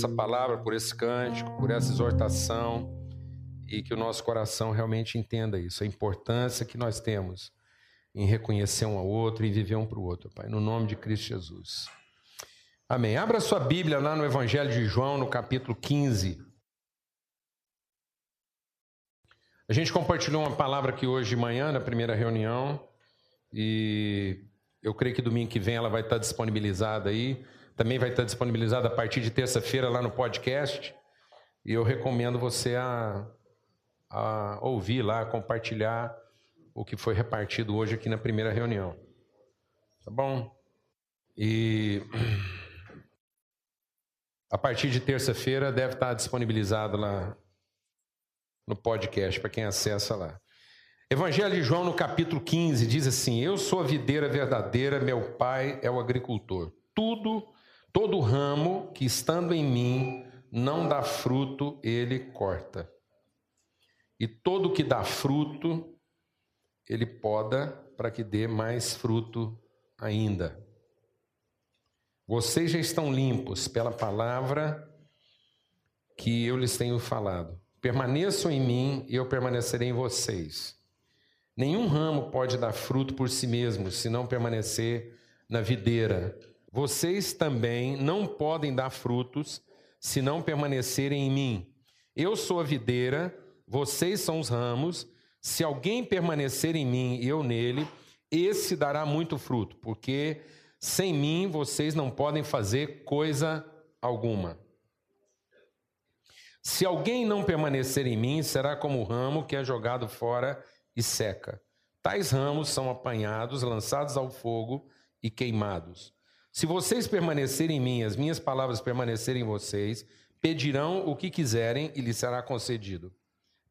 essa palavra, por esse cântico, por essa exortação e que o nosso coração realmente entenda isso, a importância que nós temos em reconhecer um ao outro e viver um para o outro, Pai, no nome de Cristo Jesus. Amém. Abra sua Bíblia lá no Evangelho de João, no capítulo 15. A gente compartilhou uma palavra aqui hoje de manhã, na primeira reunião, e eu creio que domingo que vem ela vai estar disponibilizada aí. Também vai estar disponibilizada a partir de terça-feira lá no podcast. E eu recomendo você a, a ouvir lá, compartilhar o que foi repartido hoje aqui na primeira reunião. Tá bom? E a partir de terça-feira deve estar disponibilizado lá no podcast para quem acessa lá. Evangelho de João, no capítulo 15, diz assim: Eu sou a videira verdadeira, meu pai é o agricultor. Tudo, todo ramo que estando em mim não dá fruto, ele corta. E todo que dá fruto, ele poda para que dê mais fruto ainda. Vocês já estão limpos pela palavra que eu lhes tenho falado. Permaneçam em mim e eu permanecerei em vocês. Nenhum ramo pode dar fruto por si mesmo, se não permanecer na videira. Vocês também não podem dar frutos se não permanecerem em mim. Eu sou a videira, vocês são os ramos. Se alguém permanecer em mim e eu nele, esse dará muito fruto, porque sem mim vocês não podem fazer coisa alguma. Se alguém não permanecer em mim, será como o ramo que é jogado fora e seca. Tais ramos são apanhados, lançados ao fogo e queimados. Se vocês permanecerem em mim, as minhas palavras permanecerem em vocês, pedirão o que quiserem e lhes será concedido.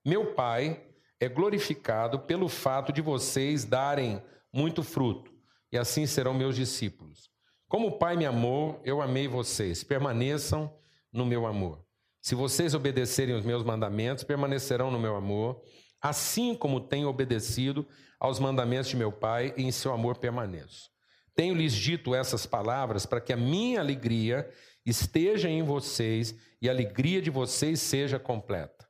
Meu Pai é glorificado pelo fato de vocês darem muito fruto, e assim serão meus discípulos. Como o Pai me amou, eu amei vocês. Permaneçam no meu amor. Se vocês obedecerem os meus mandamentos, permanecerão no meu amor assim como tenho obedecido aos mandamentos de meu Pai, e em seu amor permaneço. Tenho-lhes dito essas palavras para que a minha alegria esteja em vocês e a alegria de vocês seja completa.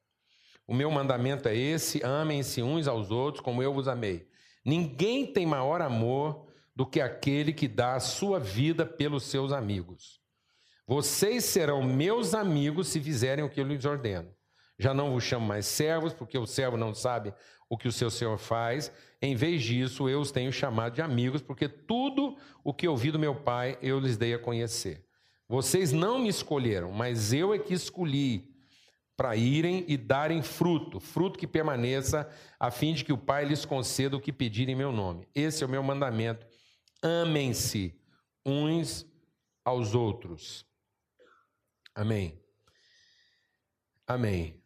O meu mandamento é esse: amem-se uns aos outros como eu vos amei. Ninguém tem maior amor do que aquele que dá a sua vida pelos seus amigos. Vocês serão meus amigos se fizerem o que eu lhes ordeno. Já não vos chamo mais servos, porque o servo não sabe o que o seu senhor faz. Em vez disso, eu os tenho chamado de amigos, porque tudo o que ouvi do meu pai eu lhes dei a conhecer. Vocês não me escolheram, mas eu é que escolhi para irem e darem fruto, fruto que permaneça, a fim de que o Pai lhes conceda o que pedirem em meu nome. Esse é o meu mandamento. Amem-se uns aos outros. Amém. Amém.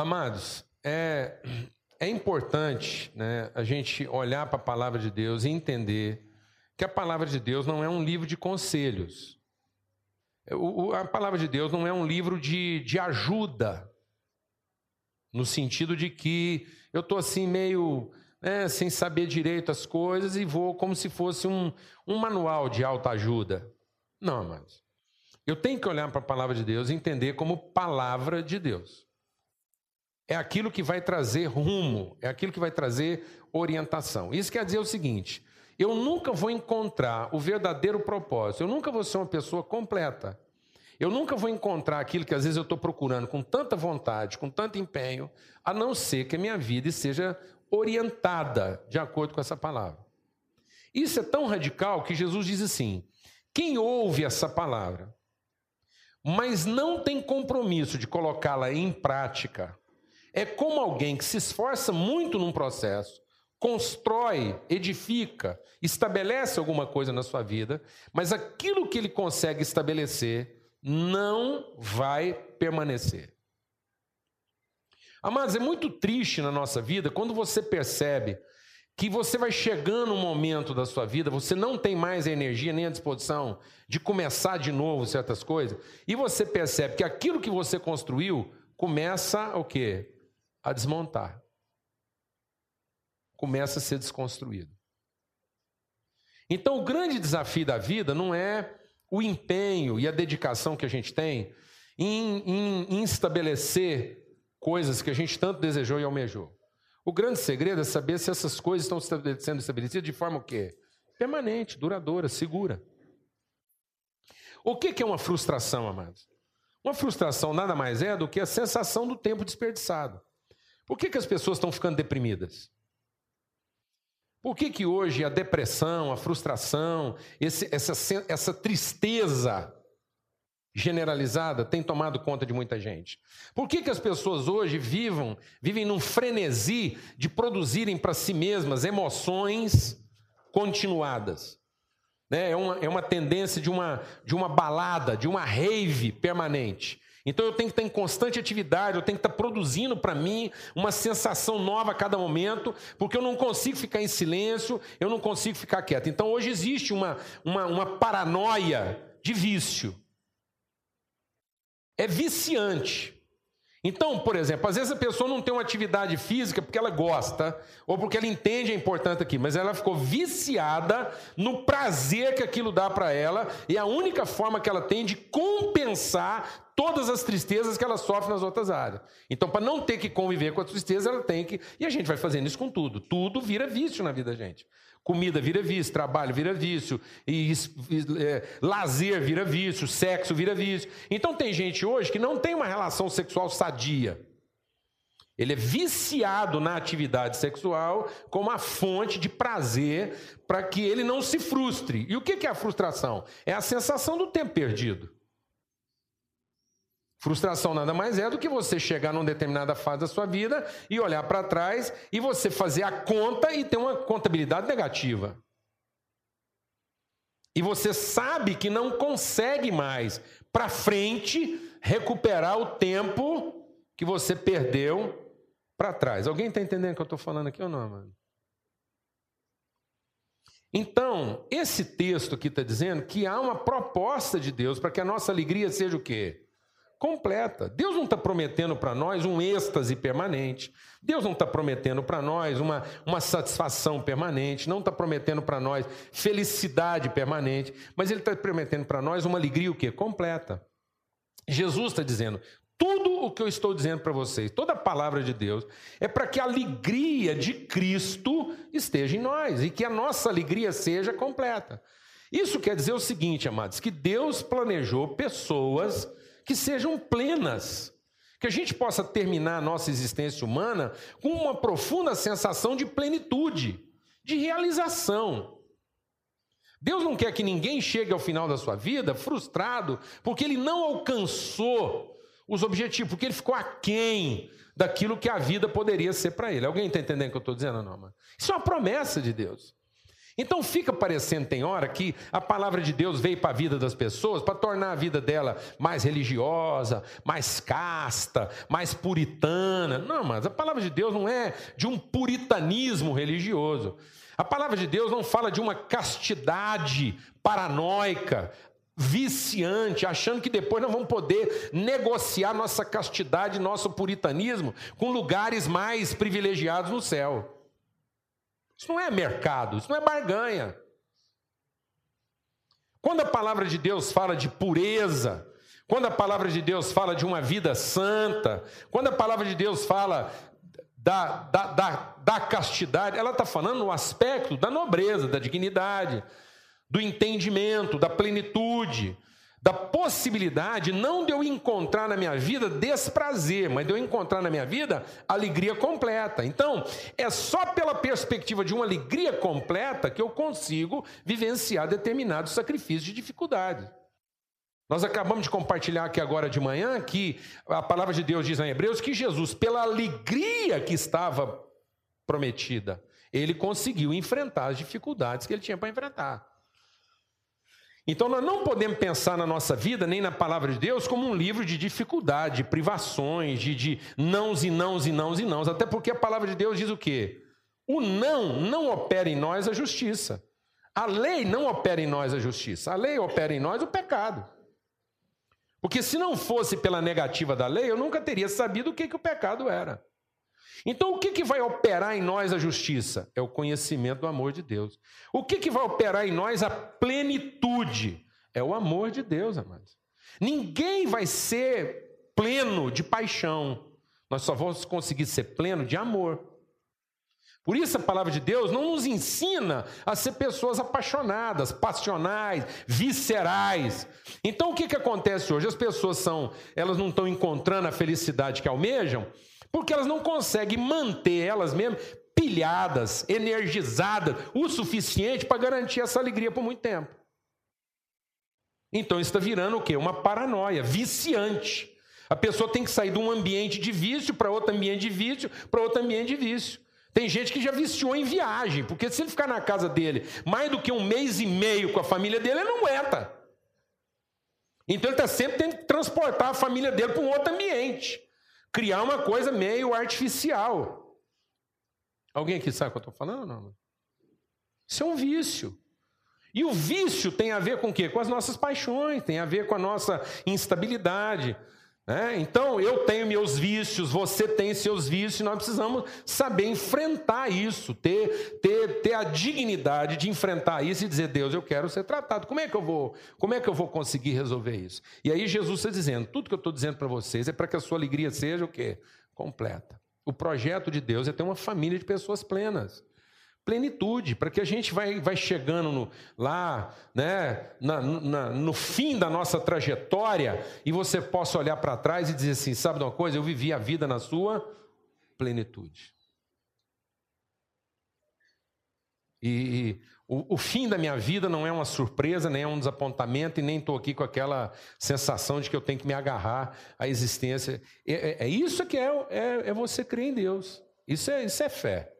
Amados, é, é importante né, a gente olhar para a palavra de Deus e entender que a palavra de Deus não é um livro de conselhos. A palavra de Deus não é um livro de, de ajuda, no sentido de que eu estou assim meio né, sem saber direito as coisas e vou como se fosse um, um manual de alta ajuda. Não, mas eu tenho que olhar para a palavra de Deus e entender como palavra de Deus é aquilo que vai trazer rumo, é aquilo que vai trazer orientação. Isso quer dizer o seguinte: eu nunca vou encontrar o verdadeiro propósito, eu nunca vou ser uma pessoa completa. Eu nunca vou encontrar aquilo que às vezes eu estou procurando com tanta vontade, com tanto empenho, a não ser que a minha vida seja orientada de acordo com essa palavra. Isso é tão radical que Jesus diz assim: quem ouve essa palavra, mas não tem compromisso de colocá-la em prática, é como alguém que se esforça muito num processo, constrói, edifica, estabelece alguma coisa na sua vida, mas aquilo que ele consegue estabelecer não vai permanecer. Amados, é muito triste na nossa vida quando você percebe que você vai chegando um momento da sua vida, você não tem mais a energia nem a disposição de começar de novo certas coisas, e você percebe que aquilo que você construiu começa o quê? A desmontar. Começa a ser desconstruído. Então, o grande desafio da vida não é o empenho e a dedicação que a gente tem em, em, em estabelecer coisas que a gente tanto desejou e almejou. O grande segredo é saber se essas coisas estão sendo estabelecidas de forma o quê? Permanente, duradoura, segura. O que é uma frustração, amados? Uma frustração nada mais é do que a sensação do tempo desperdiçado. Por que, que as pessoas estão ficando deprimidas? Por que, que hoje a depressão, a frustração, esse, essa, essa tristeza generalizada tem tomado conta de muita gente? Por que, que as pessoas hoje vivam, vivem num frenesi de produzirem para si mesmas emoções continuadas? Né? É, uma, é uma tendência de uma, de uma balada, de uma rave permanente. Então eu tenho que estar em constante atividade, eu tenho que estar produzindo para mim uma sensação nova a cada momento, porque eu não consigo ficar em silêncio, eu não consigo ficar quieto. Então hoje existe uma, uma, uma paranoia de vício. É viciante. Então, por exemplo, às vezes a pessoa não tem uma atividade física porque ela gosta, ou porque ela entende a importância aqui, mas ela ficou viciada no prazer que aquilo dá para ela, e a única forma que ela tem de compensar todas as tristezas que ela sofre nas outras áreas. Então, para não ter que conviver com a tristeza, ela tem que. E a gente vai fazendo isso com tudo. Tudo vira vício na vida da gente. Comida vira vício, trabalho vira vício, e, é, lazer vira vício, sexo vira vício. Então tem gente hoje que não tem uma relação sexual sadia. Ele é viciado na atividade sexual como a fonte de prazer para que ele não se frustre. E o que é a frustração? É a sensação do tempo perdido. Frustração nada mais é do que você chegar numa determinada fase da sua vida e olhar para trás e você fazer a conta e ter uma contabilidade negativa. E você sabe que não consegue mais para frente recuperar o tempo que você perdeu para trás. Alguém está entendendo o que eu estou falando aqui ou não, mano? Então, esse texto aqui está dizendo que há uma proposta de Deus para que a nossa alegria seja o quê? Completa. Deus não está prometendo para nós um êxtase permanente. Deus não está prometendo para nós uma, uma satisfação permanente. Não está prometendo para nós felicidade permanente. Mas Ele está prometendo para nós uma alegria o quê? Completa. Jesus está dizendo: tudo o que eu estou dizendo para vocês, toda a palavra de Deus, é para que a alegria de Cristo esteja em nós e que a nossa alegria seja completa. Isso quer dizer o seguinte, amados, que Deus planejou pessoas que sejam plenas. Que a gente possa terminar a nossa existência humana com uma profunda sensação de plenitude, de realização. Deus não quer que ninguém chegue ao final da sua vida frustrado, porque ele não alcançou os objetivos, porque ele ficou aquém daquilo que a vida poderia ser para ele. Alguém está entendendo o que eu estou dizendo, não, mano? Isso é uma promessa de Deus. Então fica parecendo, tem hora, que a palavra de Deus veio para a vida das pessoas para tornar a vida dela mais religiosa, mais casta, mais puritana. Não, mas a palavra de Deus não é de um puritanismo religioso. A palavra de Deus não fala de uma castidade paranoica, viciante, achando que depois nós vamos poder negociar nossa castidade, nosso puritanismo com lugares mais privilegiados no céu. Isso não é mercado, isso não é barganha. Quando a palavra de Deus fala de pureza, quando a palavra de Deus fala de uma vida santa, quando a palavra de Deus fala da, da, da, da castidade, ela está falando no aspecto da nobreza, da dignidade, do entendimento, da plenitude, da possibilidade não de eu encontrar na minha vida desprazer, mas de eu encontrar na minha vida alegria completa. Então, é só pela perspectiva de uma alegria completa que eu consigo vivenciar determinado sacrifício de dificuldade. Nós acabamos de compartilhar aqui agora de manhã que a palavra de Deus diz em Hebreus que Jesus, pela alegria que estava prometida, ele conseguiu enfrentar as dificuldades que ele tinha para enfrentar. Então nós não podemos pensar na nossa vida, nem na palavra de Deus, como um livro de dificuldade, de privações, de, de nãos e nãos e nãos e nãos. Até porque a palavra de Deus diz o quê? O não não opera em nós a justiça. A lei não opera em nós a justiça. A lei opera em nós o pecado. Porque se não fosse pela negativa da lei, eu nunca teria sabido o que, que o pecado era. Então, o que, que vai operar em nós a justiça? É o conhecimento do amor de Deus. O que, que vai operar em nós a plenitude? É o amor de Deus, amados. Ninguém vai ser pleno de paixão. Nós só vamos conseguir ser pleno de amor. Por isso a palavra de Deus não nos ensina a ser pessoas apaixonadas, passionais, viscerais. Então o que, que acontece hoje? As pessoas são, elas não estão encontrando a felicidade que almejam, porque elas não conseguem manter elas mesmas pilhadas, energizadas, o suficiente para garantir essa alegria por muito tempo. Então está virando o quê? Uma paranoia viciante. A pessoa tem que sair de um ambiente de vício para outro ambiente de vício, para outro ambiente de vício. Tem gente que já viciou em viagem, porque se ele ficar na casa dele mais do que um mês e meio com a família dele, ele não aguenta. Então ele está sempre tendo que transportar a família dele para um outro ambiente. Criar uma coisa meio artificial. Alguém aqui sabe o que eu estou falando? Não. Isso é um vício. E o vício tem a ver com o quê? Com as nossas paixões, tem a ver com a nossa instabilidade. É, então, eu tenho meus vícios, você tem seus vícios, e nós precisamos saber enfrentar isso, ter, ter, ter a dignidade de enfrentar isso e dizer, Deus, eu quero ser tratado. Como é que eu vou, como é que eu vou conseguir resolver isso? E aí Jesus está dizendo, tudo que eu estou dizendo para vocês é para que a sua alegria seja o quê? Completa. O projeto de Deus é ter uma família de pessoas plenas plenitude, para que a gente vai, vai chegando no, lá, né, na, na, no fim da nossa trajetória e você possa olhar para trás e dizer assim: sabe de uma coisa? Eu vivi a vida na sua plenitude. E, e o, o, fim da minha vida não é uma surpresa, nem é um desapontamento, e nem estou aqui com aquela sensação de que eu tenho que me agarrar à existência. É, é, é isso que é, é, é você crer em Deus. Isso é, isso é fé.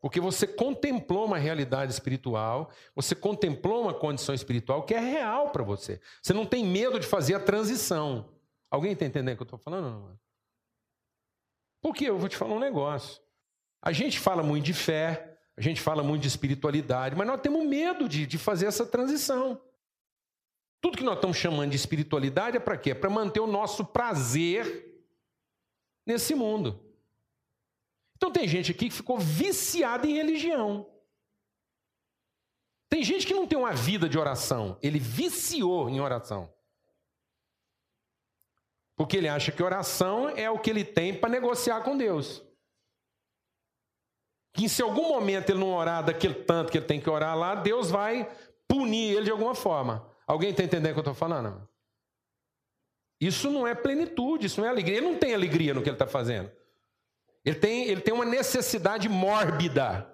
Porque você contemplou uma realidade espiritual, você contemplou uma condição espiritual que é real para você. Você não tem medo de fazer a transição. Alguém está entendendo o que eu estou falando? Porque eu vou te falar um negócio. A gente fala muito de fé, a gente fala muito de espiritualidade, mas nós temos medo de, de fazer essa transição. Tudo que nós estamos chamando de espiritualidade é para quê? É para manter o nosso prazer nesse mundo. Então tem gente aqui que ficou viciada em religião. Tem gente que não tem uma vida de oração, ele viciou em oração. Porque ele acha que oração é o que ele tem para negociar com Deus. Que se algum momento ele não orar daquele tanto que ele tem que orar lá, Deus vai punir ele de alguma forma. Alguém está entendendo o que eu estou falando? Isso não é plenitude, isso não é alegria. Ele não tem alegria no que ele está fazendo. Ele tem, ele tem uma necessidade mórbida,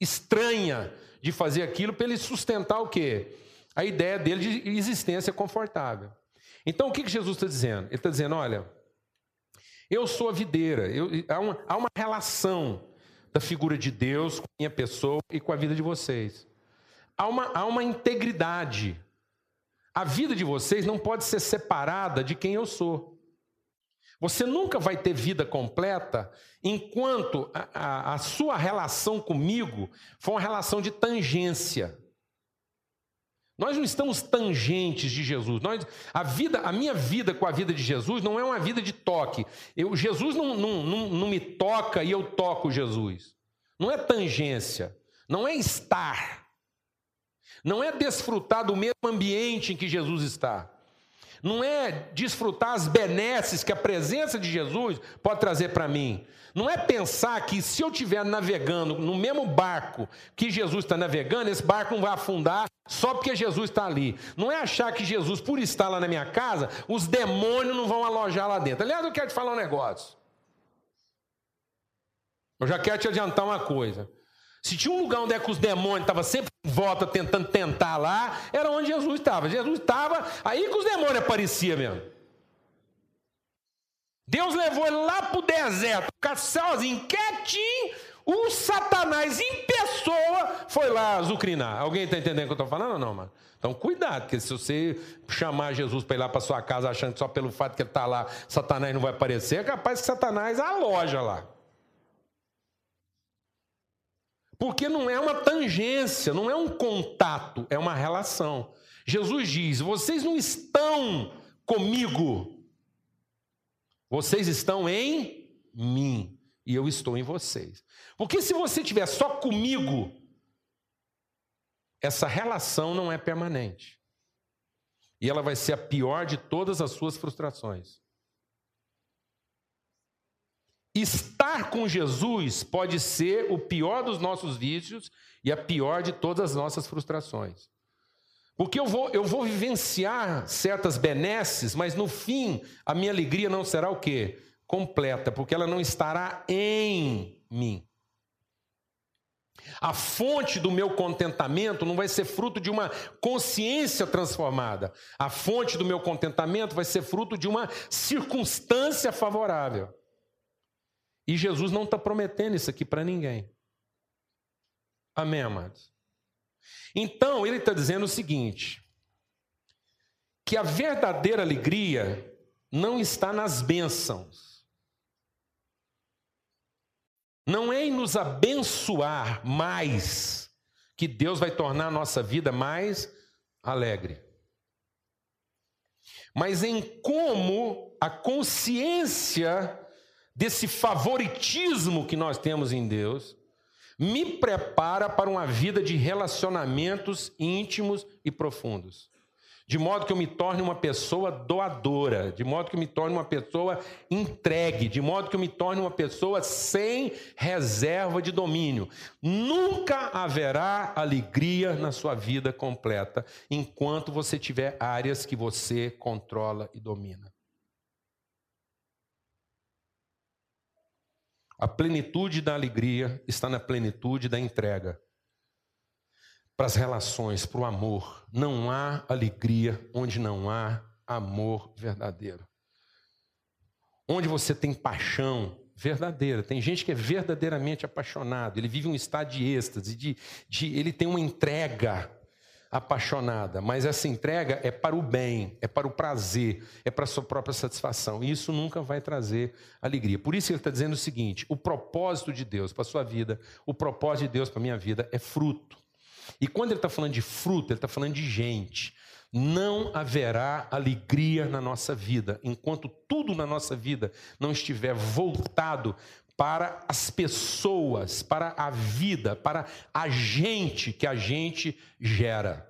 estranha, de fazer aquilo para ele sustentar o quê? A ideia dele de existência confortável. Então, o que, que Jesus está dizendo? Ele está dizendo: olha, eu sou a videira, eu, há, uma, há uma relação da figura de Deus com a minha pessoa e com a vida de vocês. Há uma, há uma integridade. A vida de vocês não pode ser separada de quem eu sou. Você nunca vai ter vida completa enquanto a, a, a, sua relação comigo for uma relação de tangência. Nós não estamos tangentes de Jesus. Nós, a, vida, a minha vida com a vida de Jesus não é uma vida de toque. Eu, Jesus não, não, não, não me toca e eu toco Jesus. Não é tangência. Não é estar. Não é desfrutar do mesmo ambiente em que Jesus está não é desfrutar as benesses que a presença de Jesus pode trazer para mim. Não é pensar que se eu estiver navegando no mesmo barco que Jesus está navegando, esse barco não vai afundar só porque Jesus está ali. Não é achar que Jesus, por estar lá na minha casa, os demônios não vão alojar lá dentro. Aliás, eu quero te falar um negócio. Eu já quero te adiantar uma coisa. Se tinha um lugar onde é que os demônios estavam sempre em volta tentando tentar lá, era onde Jesus estava. Jesus estava, aí que os demônios apareciam mesmo. Deus levou ele lá para o deserto, ficar sozinho, quietinho. O Satanás em pessoa foi lá azucrinar. Alguém está entendendo o que eu estou falando ou não, mano? Então, cuidado, porque se você chamar Jesus para ir lá para sua casa achando que só pelo fato que ele está lá, Satanás não vai aparecer, é capaz que Satanás aloja lá. Porque não é uma tangência, não é um contato, é uma relação. Jesus diz: vocês não estão comigo, vocês estão em mim. e eu estou em vocês. Porque se você estiver só comigo, essa relação não é permanente. E ela vai ser a pior de todas as suas frustrações. Estar com Jesus pode ser o pior dos nossos vícios e a pior de todas as nossas frustrações. Porque eu vou, eu vou vivenciar certas benesses, mas no fim a minha alegria não será o quê? Completa, porque ela não estará em mim. A fonte do meu contentamento não vai ser fruto de uma consciência transformada. A fonte do meu contentamento vai ser fruto de uma circunstância favorável. E Jesus não está prometendo isso aqui para ninguém. Amém, amados? Então, ele está dizendo o seguinte: que a verdadeira alegria não está nas bênçãos, não é em nos abençoar mais que Deus vai tornar a nossa vida mais alegre, mas em como a consciência desse favoritismo que nós temos em Deus me prepara para uma vida de relacionamentos íntimos e profundos. De modo que eu me torne uma pessoa doadora, de modo que eu me torne uma pessoa entregue, de modo que eu me torne uma pessoa sem reserva de domínio. Nunca haverá alegria na sua vida completa enquanto você tiver áreas que você controla e domina. A plenitude da alegria está na plenitude da entrega. Para as relações, para o amor. Não há alegria onde não há amor verdadeiro. Onde você tem paixão verdadeira. Tem gente que é verdadeiramente apaixonado. Ele vive um estado de êxtase, de, de, ele tem uma entrega apaixonada, mas essa entrega é para o bem, é para o prazer, é para a sua própria satisfação. E isso nunca vai trazer alegria. Por isso ele está dizendo o seguinte: o propósito de Deus para a sua vida, o propósito de Deus para a minha vida é fruto. E quando ele está falando de fruto, ele está falando de gente. Não haverá alegria na nossa vida enquanto tudo na nossa vida não estiver voltado para as pessoas, para a vida, para a gente que a gente gera.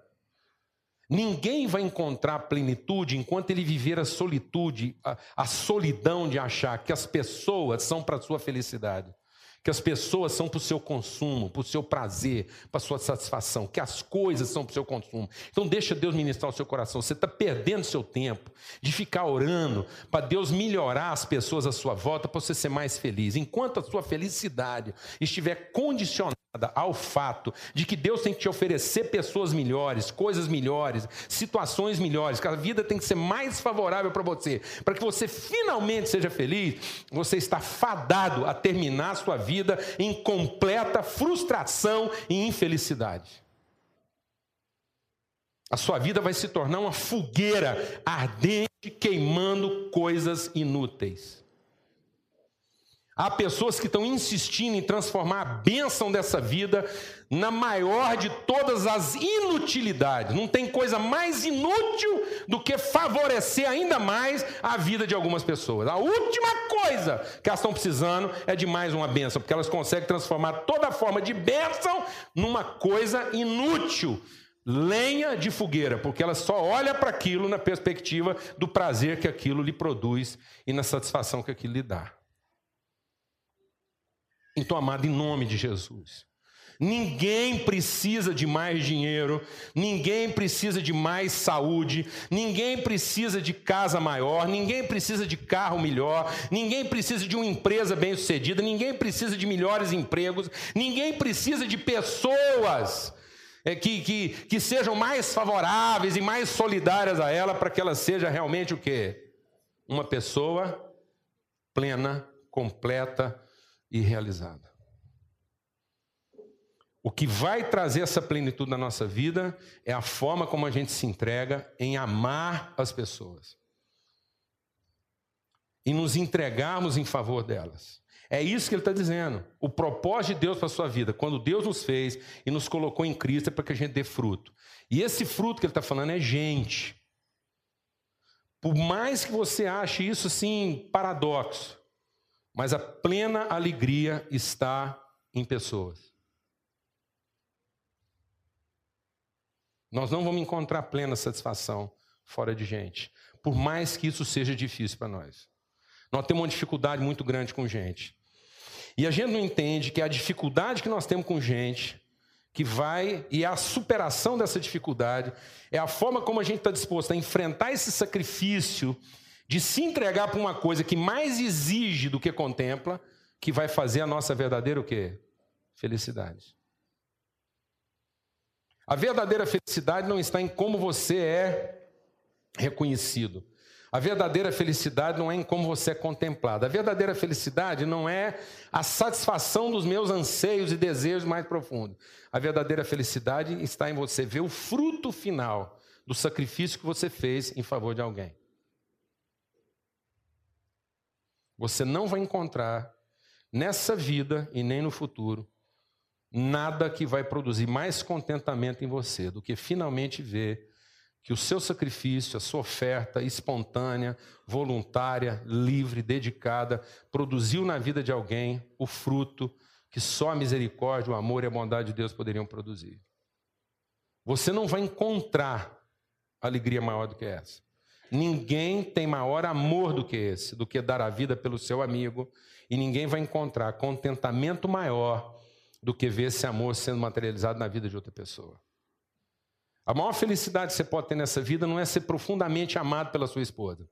Ninguém vai encontrar plenitude enquanto ele viver a solitude, a, a solidão de achar que as pessoas são para sua felicidade que as pessoas são para o seu consumo, para o seu prazer, para a sua satisfação, que as coisas são para o seu consumo. Então deixa Deus ministrar o seu coração. Você está perdendo seu tempo de ficar orando para Deus melhorar as pessoas à sua volta para você ser mais feliz. Enquanto a sua felicidade estiver condicionada ao fato de que Deus tem que te oferecer pessoas melhores, coisas melhores, situações melhores, que a vida tem que ser mais favorável para você, para que você finalmente seja feliz, você está fadado a terminar a sua vida em completa frustração e infelicidade. A sua vida vai se tornar uma fogueira ardente queimando coisas inúteis. Há pessoas que estão insistindo em transformar a bênção dessa vida na maior de todas as inutilidades. Não tem coisa mais inútil do que favorecer ainda mais a vida de algumas pessoas. A última coisa que elas estão precisando é de mais uma bênção, porque elas conseguem transformar toda forma de bênção numa coisa inútil. Lenha de fogueira, porque ela só olha para aquilo na perspectiva do prazer que aquilo lhe produz e na satisfação que aquilo lhe dá. Então, amado, em nome de Jesus. Ninguém precisa de mais dinheiro, ninguém precisa de mais saúde, ninguém precisa de casa maior, ninguém precisa de carro melhor, ninguém precisa de uma empresa bem-sucedida, ninguém precisa de melhores empregos, ninguém precisa de pessoas é, que, que, que sejam mais favoráveis e mais solidárias a ela para que ela seja realmente o quê? Uma pessoa plena, completa, e realizada. O que vai trazer essa plenitude na nossa vida é a forma como a gente se entrega em amar as pessoas e nos entregarmos em favor delas. É isso que ele está dizendo. O propósito de Deus para a sua vida, quando Deus nos fez e nos colocou em Cristo, é para que a gente dê fruto. E esse fruto que ele está falando é gente. Por mais que você ache isso assim paradoxo, Mas a plena alegria está em pessoas. Nós não vamos encontrar plena satisfação fora de gente, por mais que isso seja difícil para nós. Nós temos uma dificuldade muito grande com gente. E a gente não entende que a dificuldade que nós temos com gente, que vai, e a superação dessa dificuldade, é a forma como a gente está disposto a enfrentar esse sacrifício de se entregar para uma coisa que mais exige do que contempla, que vai fazer a nossa verdadeira o quê? Felicidade. A verdadeira felicidade não está em como você é reconhecido. A verdadeira felicidade não é em como você é contemplado. A verdadeira felicidade não é a satisfação dos meus anseios e desejos mais profundos. A verdadeira felicidade está em você ver o fruto final do sacrifício que você fez em favor de alguém. Você não vai encontrar nessa vida e nem no futuro nada que vai produzir mais contentamento em você do que finalmente ver que o seu sacrifício, a sua oferta espontânea, voluntária, livre, dedicada, produziu na vida de alguém o fruto que só a misericórdia, o amor e a bondade de Deus poderiam produzir. Você não vai encontrar alegria maior do que essa. Ninguém tem maior amor do que esse, do que dar a vida pelo seu amigo, e ninguém vai encontrar contentamento maior do que ver esse amor sendo materializado na vida de outra pessoa. A maior felicidade que você pode ter nessa vida não é ser profundamente amado pela sua esposa.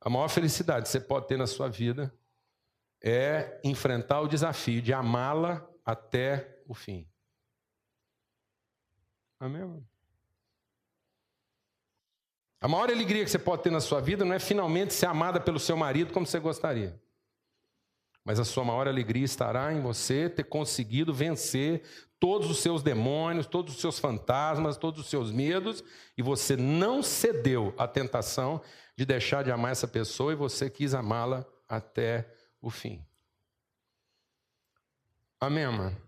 A maior felicidade que você pode ter na sua vida é enfrentar o desafio de amá-la até o fim. Amém? A maior alegria que você pode ter na sua vida não é finalmente ser amada pelo seu marido como você gostaria. Mas a sua maior alegria estará em você ter conseguido vencer todos os seus demônios, todos os seus fantasmas, todos os seus medos, e você não cedeu à tentação de deixar de amar essa pessoa e você quis amá-la até o fim. Amém, mano?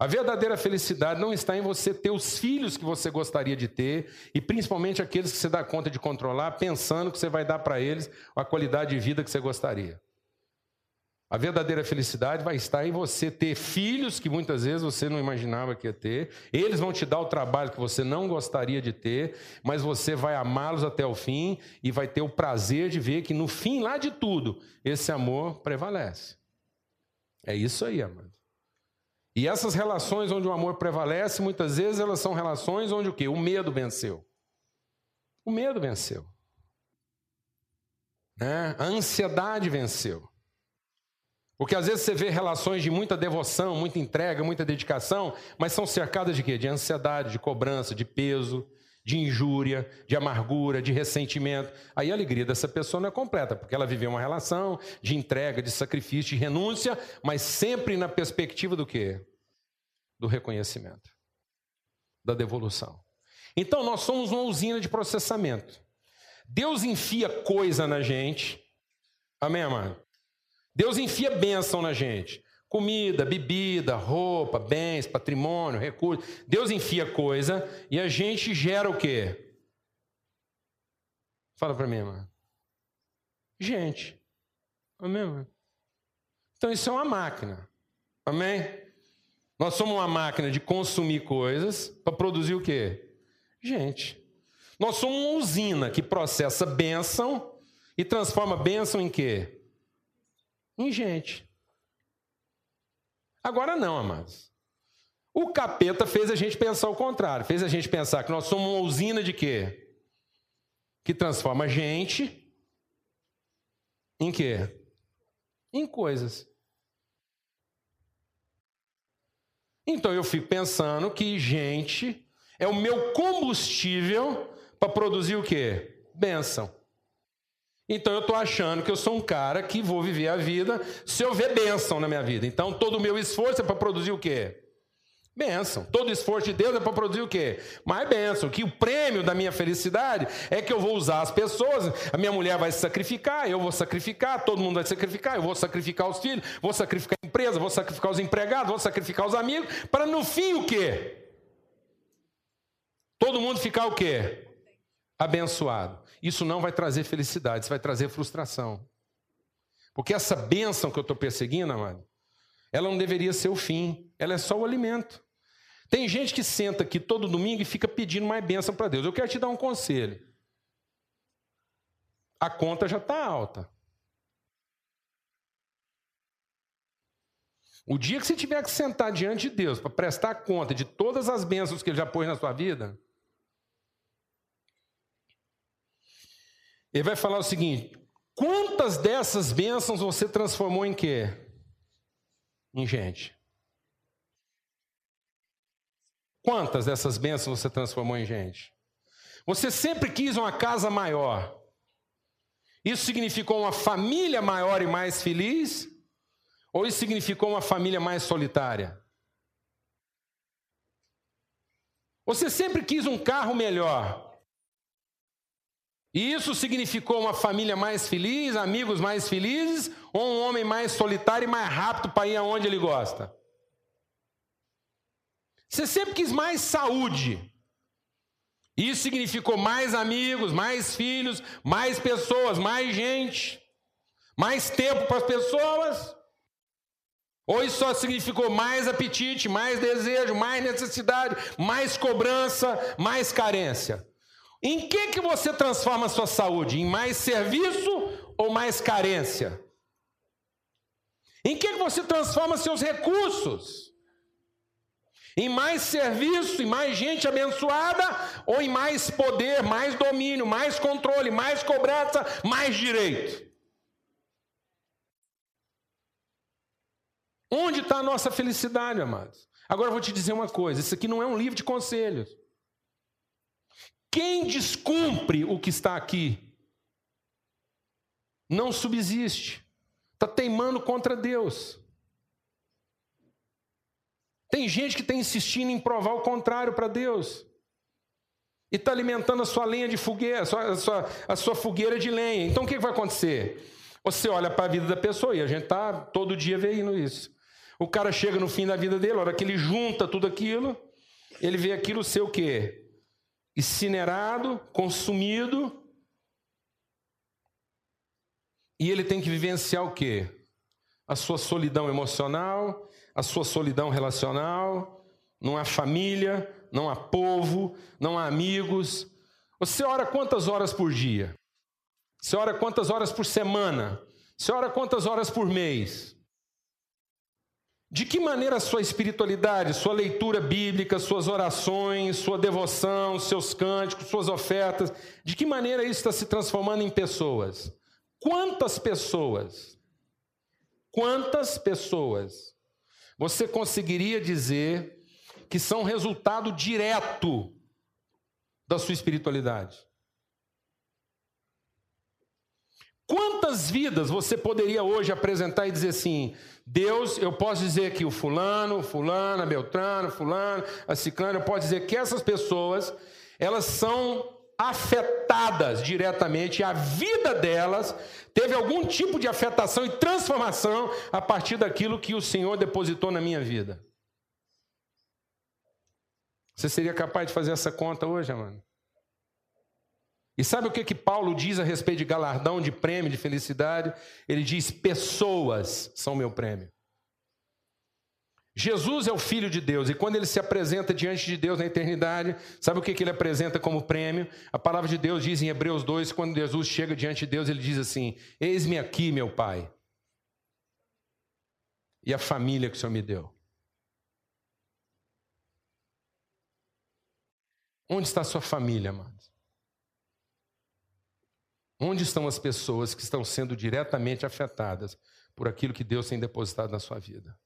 A verdadeira felicidade não está em você ter os filhos que você gostaria de ter, e principalmente aqueles que você dá conta de controlar, pensando que você vai dar para eles a qualidade de vida que você gostaria. A verdadeira felicidade vai estar em você ter filhos que muitas vezes você não imaginava que ia ter. Eles vão te dar o trabalho que você não gostaria de ter, mas você vai amá-los até o fim e vai ter o prazer de ver que no fim lá de tudo, esse amor prevalece. É isso aí, amado. E essas relações onde o amor prevalece, muitas vezes elas são relações onde o quê? O medo venceu. O medo venceu. Né? A ansiedade venceu. Porque às vezes você vê relações de muita devoção, muita entrega, muita dedicação, mas são cercadas de quê? De ansiedade, de cobrança, de peso, de injúria, de amargura, de ressentimento. Aí a alegria dessa pessoa não é completa, porque ela viveu uma relação de entrega, de sacrifício, de renúncia, mas sempre na perspectiva do quê? Do reconhecimento, da devolução. Então nós somos uma usina de processamento. Deus enfia coisa na gente. Amém, amado? Deus enfia bênção na gente. Comida, bebida, roupa, bens, patrimônio, recursos. Deus enfia coisa e a gente gera o quê? Fala para mim, irmã. Gente. Amém, irmã? Então isso é uma máquina. Amém? Nós somos uma máquina de consumir coisas para produzir o quê? Gente. Nós somos uma usina que processa bênção e transforma bênção em quê? em gente. Agora não, amados. O capeta fez a gente pensar o contrário, fez a gente pensar que nós somos uma usina de quê? Que transforma gente em quê? Em coisas. Então eu fico pensando que gente é o meu combustível para produzir o quê? Bênção. Então eu estou achando que eu sou um cara que vou viver a vida se eu ver bênção na minha vida. Então todo o meu esforço é para produzir o quê? Bênção. Todo esforço de Deus é para produzir o quê? Mais bênção. Que o prêmio da minha felicidade é que eu vou usar as pessoas, a minha mulher vai se sacrificar, eu vou sacrificar, todo mundo vai sacrificar, eu vou sacrificar os filhos, vou sacrificar a empresa, vou sacrificar os empregados, vou sacrificar os amigos, para no fim o quê? Todo mundo ficar o quê? abençoado. Isso não vai trazer felicidade, isso vai trazer frustração. Porque essa bênção que eu estou perseguindo, amado, ela não deveria ser o fim, ela é só o alimento. Tem gente que senta aqui todo domingo e fica pedindo mais bênção para Deus. Eu quero te dar um conselho. A conta já está alta. O dia que você tiver que sentar diante de Deus para prestar conta de todas as bênçãos que Ele já pôs na sua vida, Ele vai falar o seguinte: quantas dessas bênçãos você transformou em quê? Em gente. Quantas dessas bênçãos você transformou em gente? Você sempre quis uma casa maior. Isso significou uma família maior e mais feliz? Ou isso significou uma família mais solitária? Você sempre quis um carro melhor. E isso significou uma família mais feliz, amigos mais felizes, ou um homem mais solitário e mais rápido para ir aonde ele gosta? Você sempre quis mais saúde. Isso significou mais amigos, mais filhos, mais pessoas, mais gente, mais tempo para as pessoas. Ou isso só significou mais apetite, mais desejo, mais necessidade, mais cobrança, mais carência? Em que que você transforma a sua saúde? Em mais serviço ou mais carência? Em que que você transforma seus recursos? Em mais serviço, em mais gente abençoada ou em mais poder, mais domínio, mais controle, mais cobrança, mais direito? Onde está a nossa felicidade, amados? Agora eu vou te dizer uma coisa: isso aqui não é um livro de conselhos. Quem descumpre o que está aqui não subsiste, está teimando contra Deus. Tem gente que está insistindo em provar o contrário para Deus. E está alimentando a sua lenha de fogueira, a sua, a sua, a sua fogueira de lenha. Então o que vai acontecer? Você olha para a vida da pessoa e a gente está todo dia vendo isso. O cara chega no fim da vida dele, a hora que ele junta tudo aquilo, ele vê aquilo ser o quê? Incinerado, consumido. E ele tem que vivenciar o quê? A sua solidão emocional, a sua solidão relacional. Não há família, não há povo, não há amigos. Você ora quantas horas por dia? Você ora quantas horas por semana? Você ora quantas horas por mês? De que maneira a sua espiritualidade, sua leitura bíblica, suas orações, sua devoção, seus cânticos, suas ofertas, de que maneira isso está se transformando em pessoas? Quantas pessoas? Quantas pessoas você conseguiria dizer que são resultado direto da sua espiritualidade? Quantas vidas você poderia hoje apresentar e dizer assim: Deus, eu posso dizer que o fulano, fulana, Beltrano, fulano, a ciclana, eu posso dizer que essas pessoas, elas são afetadas diretamente, a vida delas teve algum tipo de afetação e transformação a partir daquilo que o Senhor depositou na minha vida. Você seria capaz de fazer essa conta hoje, mano? E sabe o que, que Paulo diz a respeito de galardão, de prêmio, de felicidade? Ele diz: pessoas são meu prêmio. Jesus é o Filho de Deus, e quando ele se apresenta diante de Deus na eternidade, sabe o que, que ele apresenta como prêmio? A palavra de Deus diz em Hebreus 2: quando Jesus chega diante de Deus, ele diz assim: Eis-me aqui, meu Pai, e a família que o Senhor me deu. Onde está a sua família, amados? Onde estão as pessoas que estão sendo diretamente afetadas por aquilo que Deus tem depositado na sua vida?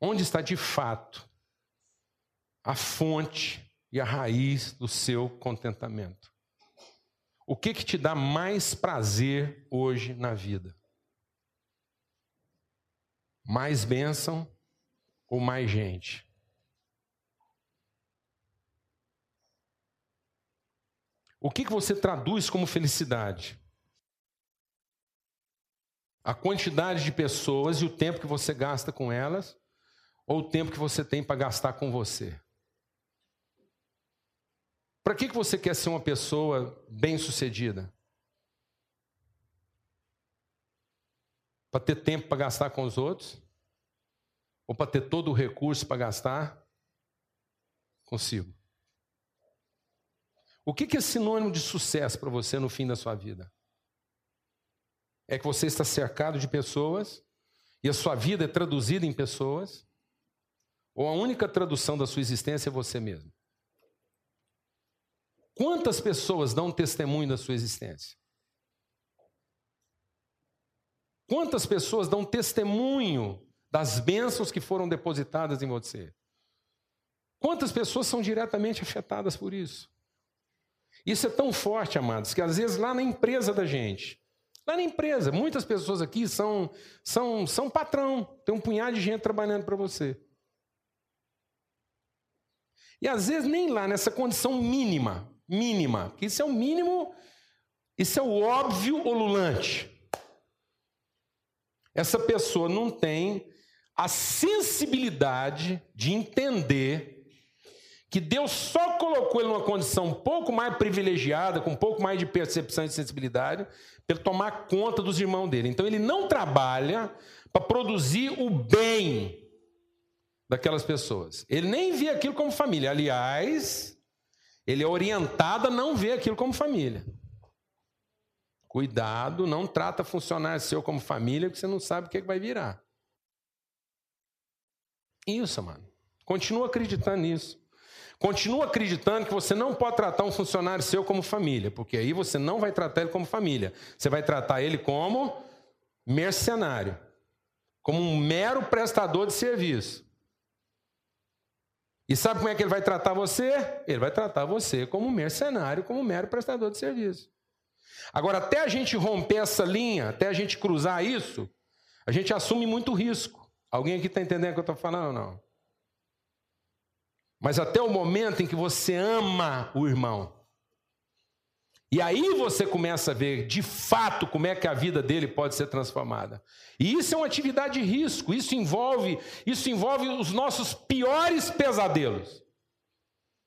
Onde está de fato a fonte e a raiz do seu contentamento? O que que te dá mais prazer hoje na vida? Mais bênção ou mais gente? O que, que você traduz como felicidade? A quantidade de pessoas e o tempo que você gasta com elas, ou o tempo que você tem para gastar com você? Para que, que você quer ser uma pessoa bem-sucedida? Para ter tempo para gastar com os outros? Ou para ter todo o recurso para gastar consigo? O que é sinônimo de sucesso para você no fim da sua vida? É que você está cercado de pessoas e a sua vida é traduzida em pessoas? Ou a única tradução da sua existência é você mesmo? Quantas pessoas dão testemunho da sua existência? Quantas pessoas dão testemunho das bênçãos que foram depositadas em você? Quantas pessoas são diretamente afetadas por isso? Isso é tão forte, amados, que às vezes lá na empresa da gente, lá na empresa, muitas pessoas aqui são são são patrão, tem um punhado de gente trabalhando para você. E às vezes nem lá nessa condição mínima, mínima, que isso é o mínimo, isso é o óbvio olulante. Essa pessoa não tem a sensibilidade de entender que Deus só colocou ele numa condição um pouco mais privilegiada, com um pouco mais de percepção e sensibilidade, para tomar conta dos irmãos dele. Então ele não trabalha para produzir o bem daquelas pessoas. Ele nem vê aquilo como família. Aliás, ele é orientado a não ver aquilo como família. Cuidado, não trata funcionário seu como família, porque você não sabe o que, é que vai virar. Isso, mano. Continua acreditando nisso. Continua acreditando que você não pode tratar um funcionário seu como família, porque aí você não vai tratar ele como família. Você vai tratar ele como mercenário, como um mero prestador de serviço. E sabe como é que ele vai tratar você? Ele vai tratar você como um mercenário, como mero prestador de serviço. Agora, até a gente romper essa linha, até a gente cruzar isso, a gente assume muito risco. Alguém aqui está entendendo o que eu estou falando ou não? Mas até o momento em que você ama o irmão. E aí você começa a ver de fato como é que a vida dele pode ser transformada. E isso é uma atividade de risco, isso envolve, isso envolve os nossos piores pesadelos.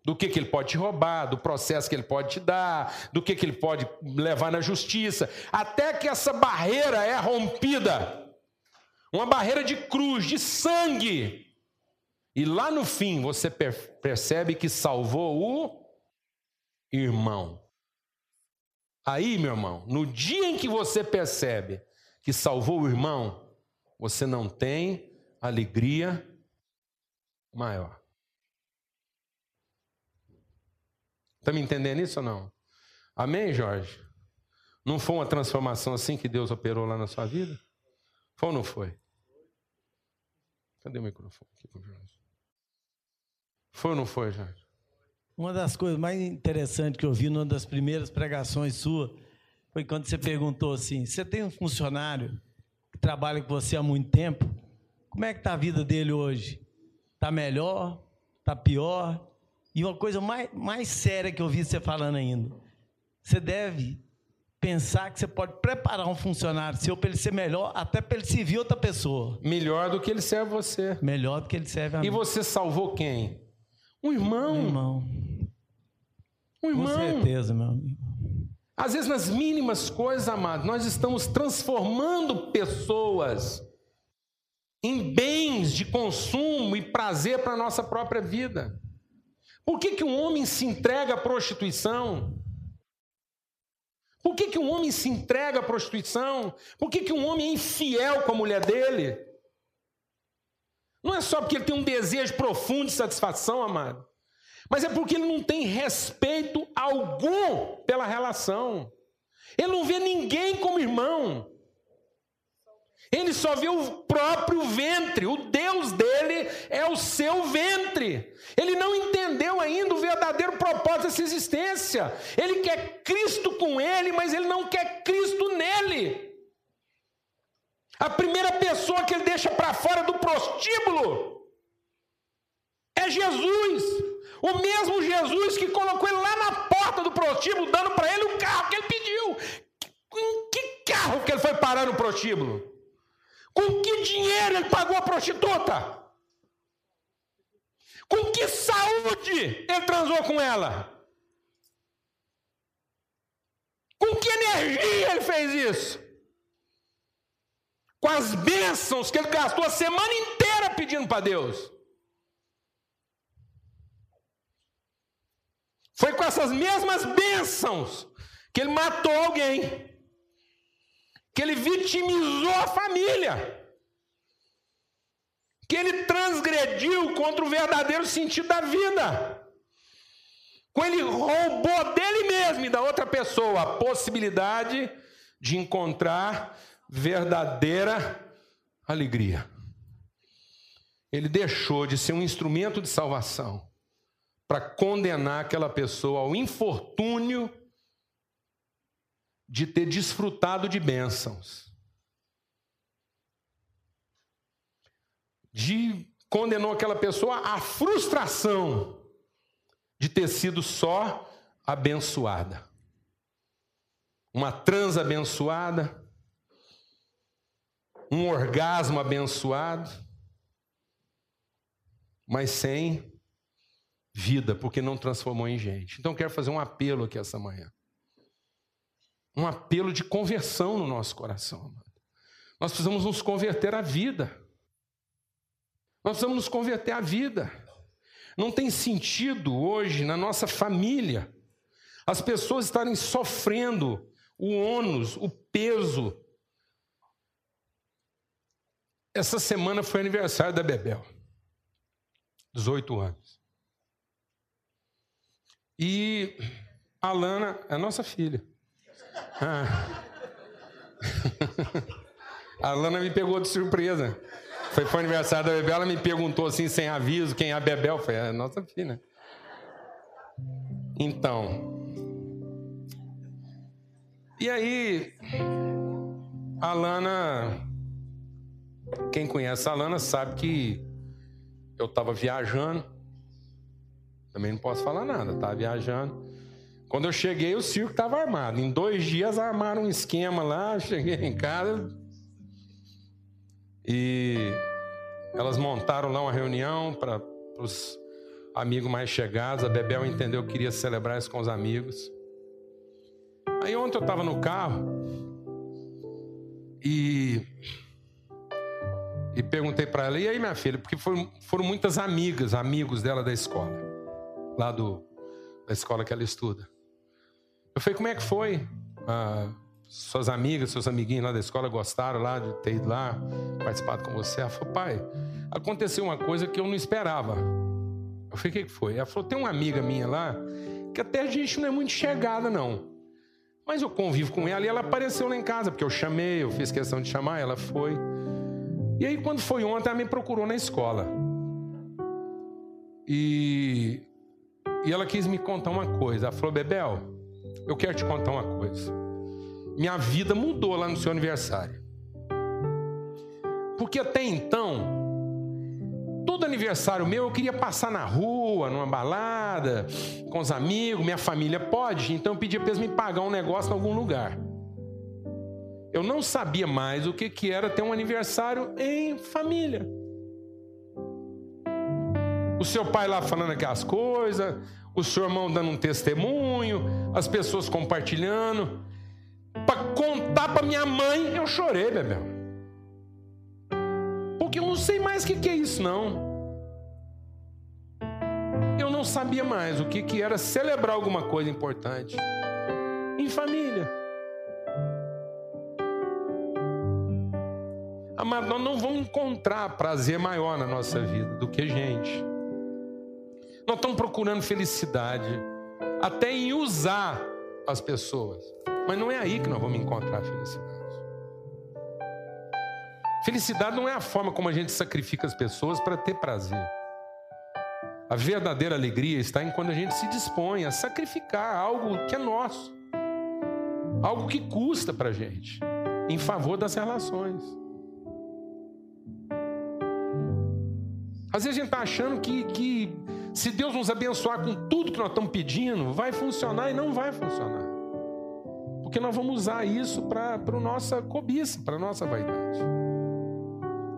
Do que, que ele pode te roubar, do processo que ele pode te dar, do que, que ele pode levar na justiça, até que essa barreira é rompida. Uma barreira de cruz, de sangue, e lá no fim você percebe que salvou o irmão. Aí, meu irmão, no dia em que você percebe que salvou o irmão, você não tem alegria maior. Está me entendendo isso ou não? Amém, Jorge? Não foi uma transformação assim que Deus operou lá na sua vida? Foi ou não foi? Cadê o microfone aqui Jorge? Foi ou não foi, Jorge? Uma das coisas mais interessantes que eu vi numa das primeiras pregações sua foi quando você perguntou assim: você tem um funcionário que trabalha com você há muito tempo? Como é que está a vida dele hoje? Está melhor? Está pior? E uma coisa mais, mais séria que eu vi você falando ainda: você deve pensar que você pode preparar um funcionário seu para ele ser melhor, até para ele servir outra pessoa. Melhor do que ele serve você. Melhor do que ele serve a mim. E você salvou quem? Um irmão. Um irmão. Um irmão. Com certeza, meu amigo. Às vezes, nas mínimas coisas, amado, nós estamos transformando pessoas em bens de consumo e prazer para a nossa própria vida. Por que, que um homem se entrega à prostituição? Por que, que um homem se entrega à prostituição? Por que, que um homem é infiel com a mulher dele? Não é só porque ele tem um desejo profundo de satisfação, amado, mas é porque ele não tem respeito algum pela relação. Ele não vê ninguém como irmão. Ele só vê o próprio ventre. O Deus dele é o seu ventre. Ele não entendeu ainda o verdadeiro propósito dessa existência. Ele quer Cristo com ele, mas ele não quer Cristo nele. A primeira pessoa que ele deixa para fora do prostíbulo é Jesus. O mesmo Jesus que colocou ele lá na porta do prostíbulo, dando para ele o carro que ele pediu. Com que carro que ele foi parar no prostíbulo? Com que dinheiro ele pagou a prostituta? Com que saúde ele transou com ela? Com que energia ele fez isso? Com as bênçãos que ele gastou a semana inteira pedindo para Deus. Foi com essas mesmas bênçãos que ele matou alguém, que ele vitimizou a família, que ele transgrediu contra o verdadeiro sentido da vida. Quando ele roubou dele mesmo e da outra pessoa a possibilidade de encontrar verdadeira alegria. Ele deixou de ser um instrumento de salvação para condenar aquela pessoa ao infortúnio de ter desfrutado de bênçãos. De condenou aquela pessoa à frustração de ter sido só abençoada. Uma trans abençoada, um orgasmo abençoado, mas sem vida, porque não transformou em gente. Então quero fazer um apelo aqui essa manhã. Um apelo de conversão no nosso coração. Nós precisamos nos converter à vida. Nós precisamos nos converter à vida. Não tem sentido hoje na nossa família as pessoas estarem sofrendo o ônus, o peso. Essa semana foi aniversário da Bebel, 18 anos. E a Lana é nossa filha. Ah. A Lana me pegou de surpresa. Foi o aniversário da Bebel, ela me perguntou assim, sem aviso, quem é a Bebel. Foi a nossa filha. Então. E aí, a Lana. Quem conhece a Lana sabe que eu estava viajando. Também não posso falar nada, estava viajando. Quando eu cheguei, o circo estava armado. Em dois dias armaram um esquema lá, cheguei em casa. E elas montaram lá uma reunião para os amigos mais chegados. A Bebel entendeu que queria celebrar isso com os amigos. Aí ontem eu estava no carro e e perguntei para ela, e aí minha filha, porque foram, foram muitas amigas, amigos dela da escola lá do, da escola que ela estuda. Eu falei, como é que foi? Ah, suas amigas, seus amiguinhos lá da escola gostaram lá de ter ido lá, participado com você? Ela falou, pai, aconteceu uma coisa que eu não esperava. Eu falei, o que foi? Ela falou, tem uma amiga minha lá, que até a gente não é muito chegada, não. Mas eu convivo com ela e ela apareceu lá em casa, porque eu chamei, eu fiz questão de chamar, ela foi. E aí, quando foi ontem, ela me procurou na escola. E e ela quis me contar uma coisa. Ela falou: Bebel, eu quero te contar uma coisa. Minha vida mudou lá no seu aniversário. Porque até então, todo aniversário meu eu queria passar na rua, numa balada, com os amigos, minha família pode, então eu pedia para eles me pagar um negócio em algum lugar. Eu não sabia mais o que, que era ter um aniversário em família o seu pai lá falando aquelas coisas, o seu irmão dando um testemunho, as pessoas compartilhando. Para contar para minha mãe, eu chorei, Bebel. Porque eu não sei mais o que, que é isso, não. Eu não sabia mais o que, que era celebrar alguma coisa importante em família. Amado, nós não vamos encontrar prazer maior na nossa vida do que gente. Nós estamos procurando felicidade, até em usar as pessoas. Mas não é aí que nós vamos encontrar felicidade. Felicidade não é a forma como a gente sacrifica as pessoas para ter prazer. A verdadeira alegria está em quando a gente se dispõe a sacrificar algo que é nosso, algo que custa para a gente, em favor das relações. Às vezes a gente está achando que, que se Deus nos abençoar com tudo que nós estamos pedindo, vai funcionar e não vai funcionar. Porque nós vamos usar isso para a nossa cobiça, para a nossa vaidade.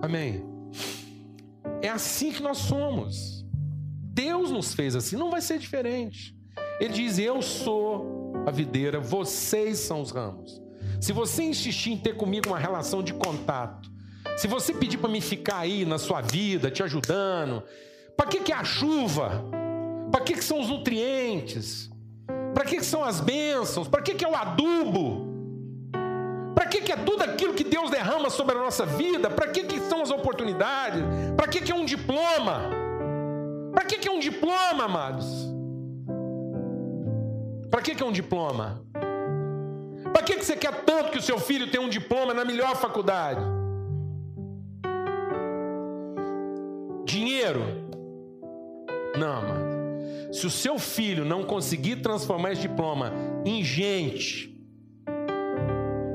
Amém? É assim que nós somos. Deus nos fez assim, não vai ser diferente. Ele diz: Eu sou a videira, vocês são os ramos. Se você insistir em ter comigo uma relação de contato, Se você pedir para mim ficar aí na sua vida, te ajudando, para que, que é a chuva? Para que, que são os nutrientes? Para que, que são as bênçãos? Para que, que é o adubo? Para que, que é tudo aquilo que Deus derrama sobre a nossa vida? Para que, que são as oportunidades? Para que, que é um diploma? Para que, que é um diploma, amados? Para que, que é um diploma? Para que, que você quer tanto que o seu filho tenha um diploma na melhor faculdade? Dinheiro? Não, amado. Se o seu filho não conseguir transformar esse diploma em gente,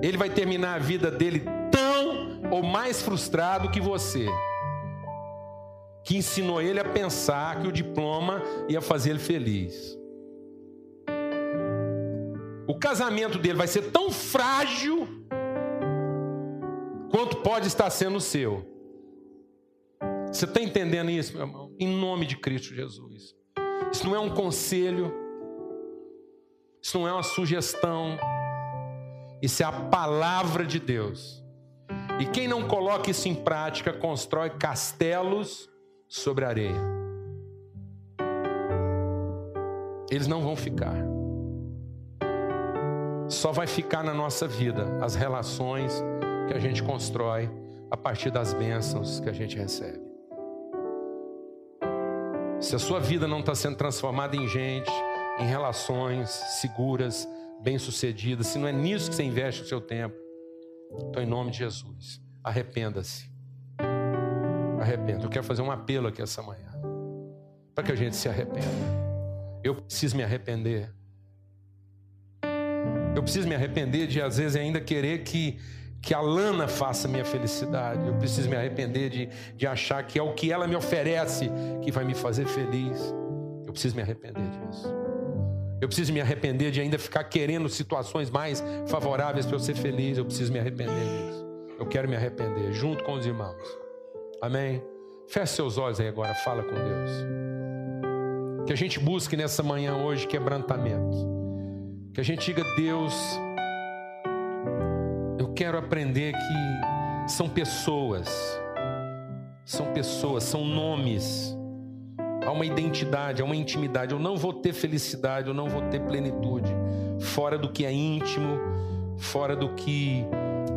ele vai terminar a vida dele tão ou mais frustrado que você, que ensinou ele a pensar que o diploma ia fazer ele feliz. O casamento dele vai ser tão frágil quanto pode estar sendo o seu. Você está entendendo isso, meu irmão? Em nome de Cristo Jesus. Isso não é um conselho, isso não é uma sugestão, isso é a palavra de Deus. E quem não coloca isso em prática constrói castelos sobre areia. Eles não vão ficar. Só vai ficar na nossa vida as relações que a gente constrói a partir das bênçãos que a gente recebe. Se a sua vida não está sendo transformada em gente, em relações seguras, bem-sucedidas, se não é nisso que você investe o seu tempo, então, em nome de Jesus, arrependa-se. Arrependa. Eu quero fazer um apelo aqui essa manhã, para que a gente se arrependa. Eu preciso me arrepender. Eu preciso me arrepender de, às vezes, ainda querer que que a lana faça minha felicidade. Eu preciso me arrepender de, de achar que é o que ela me oferece que vai me fazer feliz. Eu preciso me arrepender disso. Eu preciso me arrepender de ainda ficar querendo situações mais favoráveis para eu ser feliz. Eu preciso me arrepender disso. Eu quero me arrepender junto com os irmãos. Amém? Feche seus olhos aí agora, fala com Deus. Que a gente busque nessa manhã hoje quebrantamento. Que a gente diga, Deus, quero aprender que são pessoas, são pessoas, são nomes, há uma identidade, há uma intimidade. Eu não vou ter felicidade, eu não vou ter plenitude fora do que é íntimo, fora do que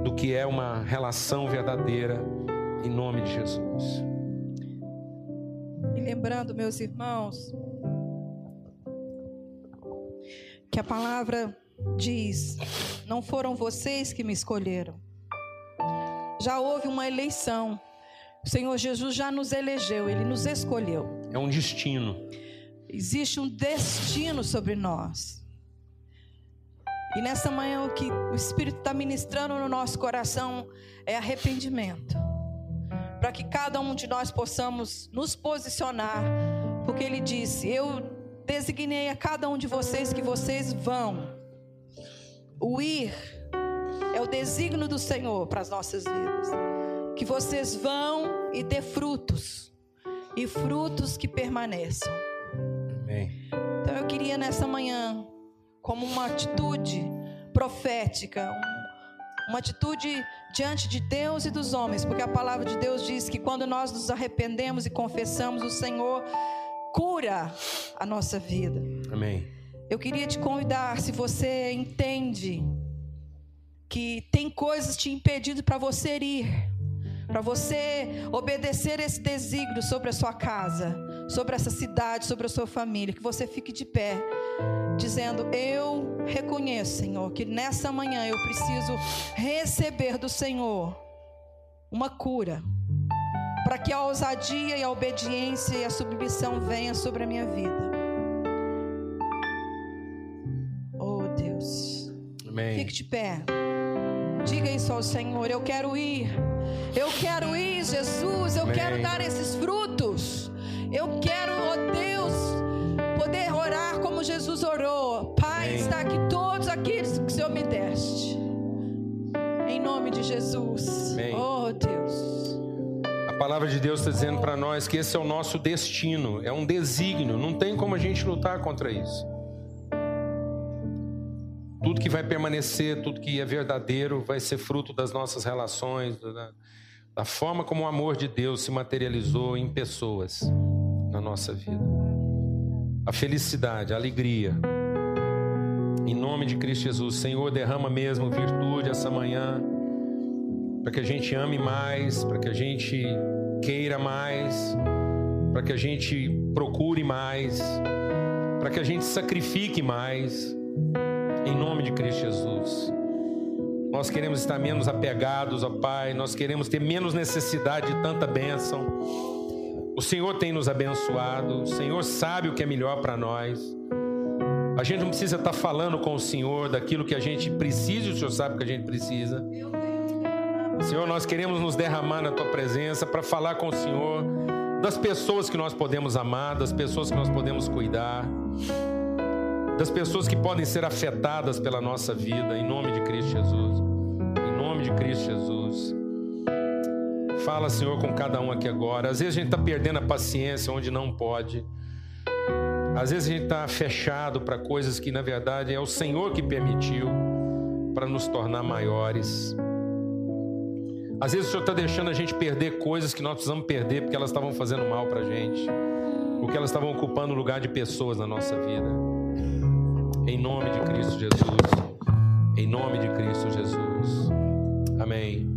do que é uma relação verdadeira, em nome de Jesus. E lembrando, meus irmãos, que a palavra diz: Não foram vocês que me escolheram. Já houve uma eleição. O Senhor Jesus já nos elegeu, ele nos escolheu. É um destino. Existe um destino sobre nós. E nessa manhã o que o Espírito está ministrando no nosso coração é arrependimento. Para que cada um de nós possamos nos posicionar. Porque ele disse: Eu designei a cada um de vocês que vocês vão o ir é o desígnio do Senhor para as nossas vidas. Que vocês vão e dê frutos, e frutos que permaneçam. Amém. Então eu queria nessa manhã, como uma atitude profética, uma atitude diante de Deus e dos homens, porque a palavra de Deus diz que quando nós nos arrependemos e confessamos, o Senhor cura a nossa vida. Amém. Eu queria te convidar, se você entende que tem coisas te impedindo para você ir, para você obedecer esse desígnio sobre a sua casa, sobre essa cidade, sobre a sua família, que você fique de pé, dizendo: Eu reconheço, Senhor, que nessa manhã eu preciso receber do Senhor uma cura, para que a ousadia e a obediência e a submissão venham sobre a minha vida. Amém. Fique de pé. Diga isso ao Senhor. Eu quero ir. Eu quero ir, Jesus. Eu Amém. quero dar esses frutos. Eu quero, oh Deus, poder orar como Jesus orou. Pai, Amém. está aqui todos aqueles que o Senhor me deste. Em nome de Jesus. Amém. Oh Deus. A palavra de Deus está dizendo para nós que esse é o nosso destino, é um desígnio, não tem como a gente lutar contra isso. Tudo que vai permanecer, tudo que é verdadeiro, vai ser fruto das nossas relações, da forma como o amor de Deus se materializou em pessoas na nossa vida. A felicidade, a alegria. Em nome de Cristo Jesus, Senhor, derrama mesmo virtude essa manhã, para que a gente ame mais, para que a gente queira mais, para que a gente procure mais, para que a gente sacrifique mais, em nome de Cristo Jesus. Nós queremos estar menos apegados ao Pai, nós queremos ter menos necessidade de tanta bênção. O Senhor tem nos abençoado, o Senhor sabe o que é melhor para nós. A gente não precisa estar falando com o Senhor daquilo que a gente precisa, e o Senhor sabe que a gente precisa. Senhor, nós queremos nos derramar na tua presença para falar com o Senhor das pessoas que nós podemos amar, das pessoas que nós podemos cuidar, das pessoas que podem ser afetadas pela nossa vida, em nome de Cristo Jesus. Em nome de Cristo Jesus. Fala, Senhor, com cada um aqui agora. Às vezes a gente está perdendo a paciência onde não pode. Às vezes a gente está fechado para coisas que, na verdade, é o Senhor que permitiu para nos tornar maiores. Às vezes o Senhor está deixando a gente perder coisas que nós precisamos perder porque elas estavam fazendo mal para a gente, porque elas estavam ocupando o lugar de pessoas na nossa vida. Em nome de Cristo Jesus. Em nome de Cristo Jesus. Amém.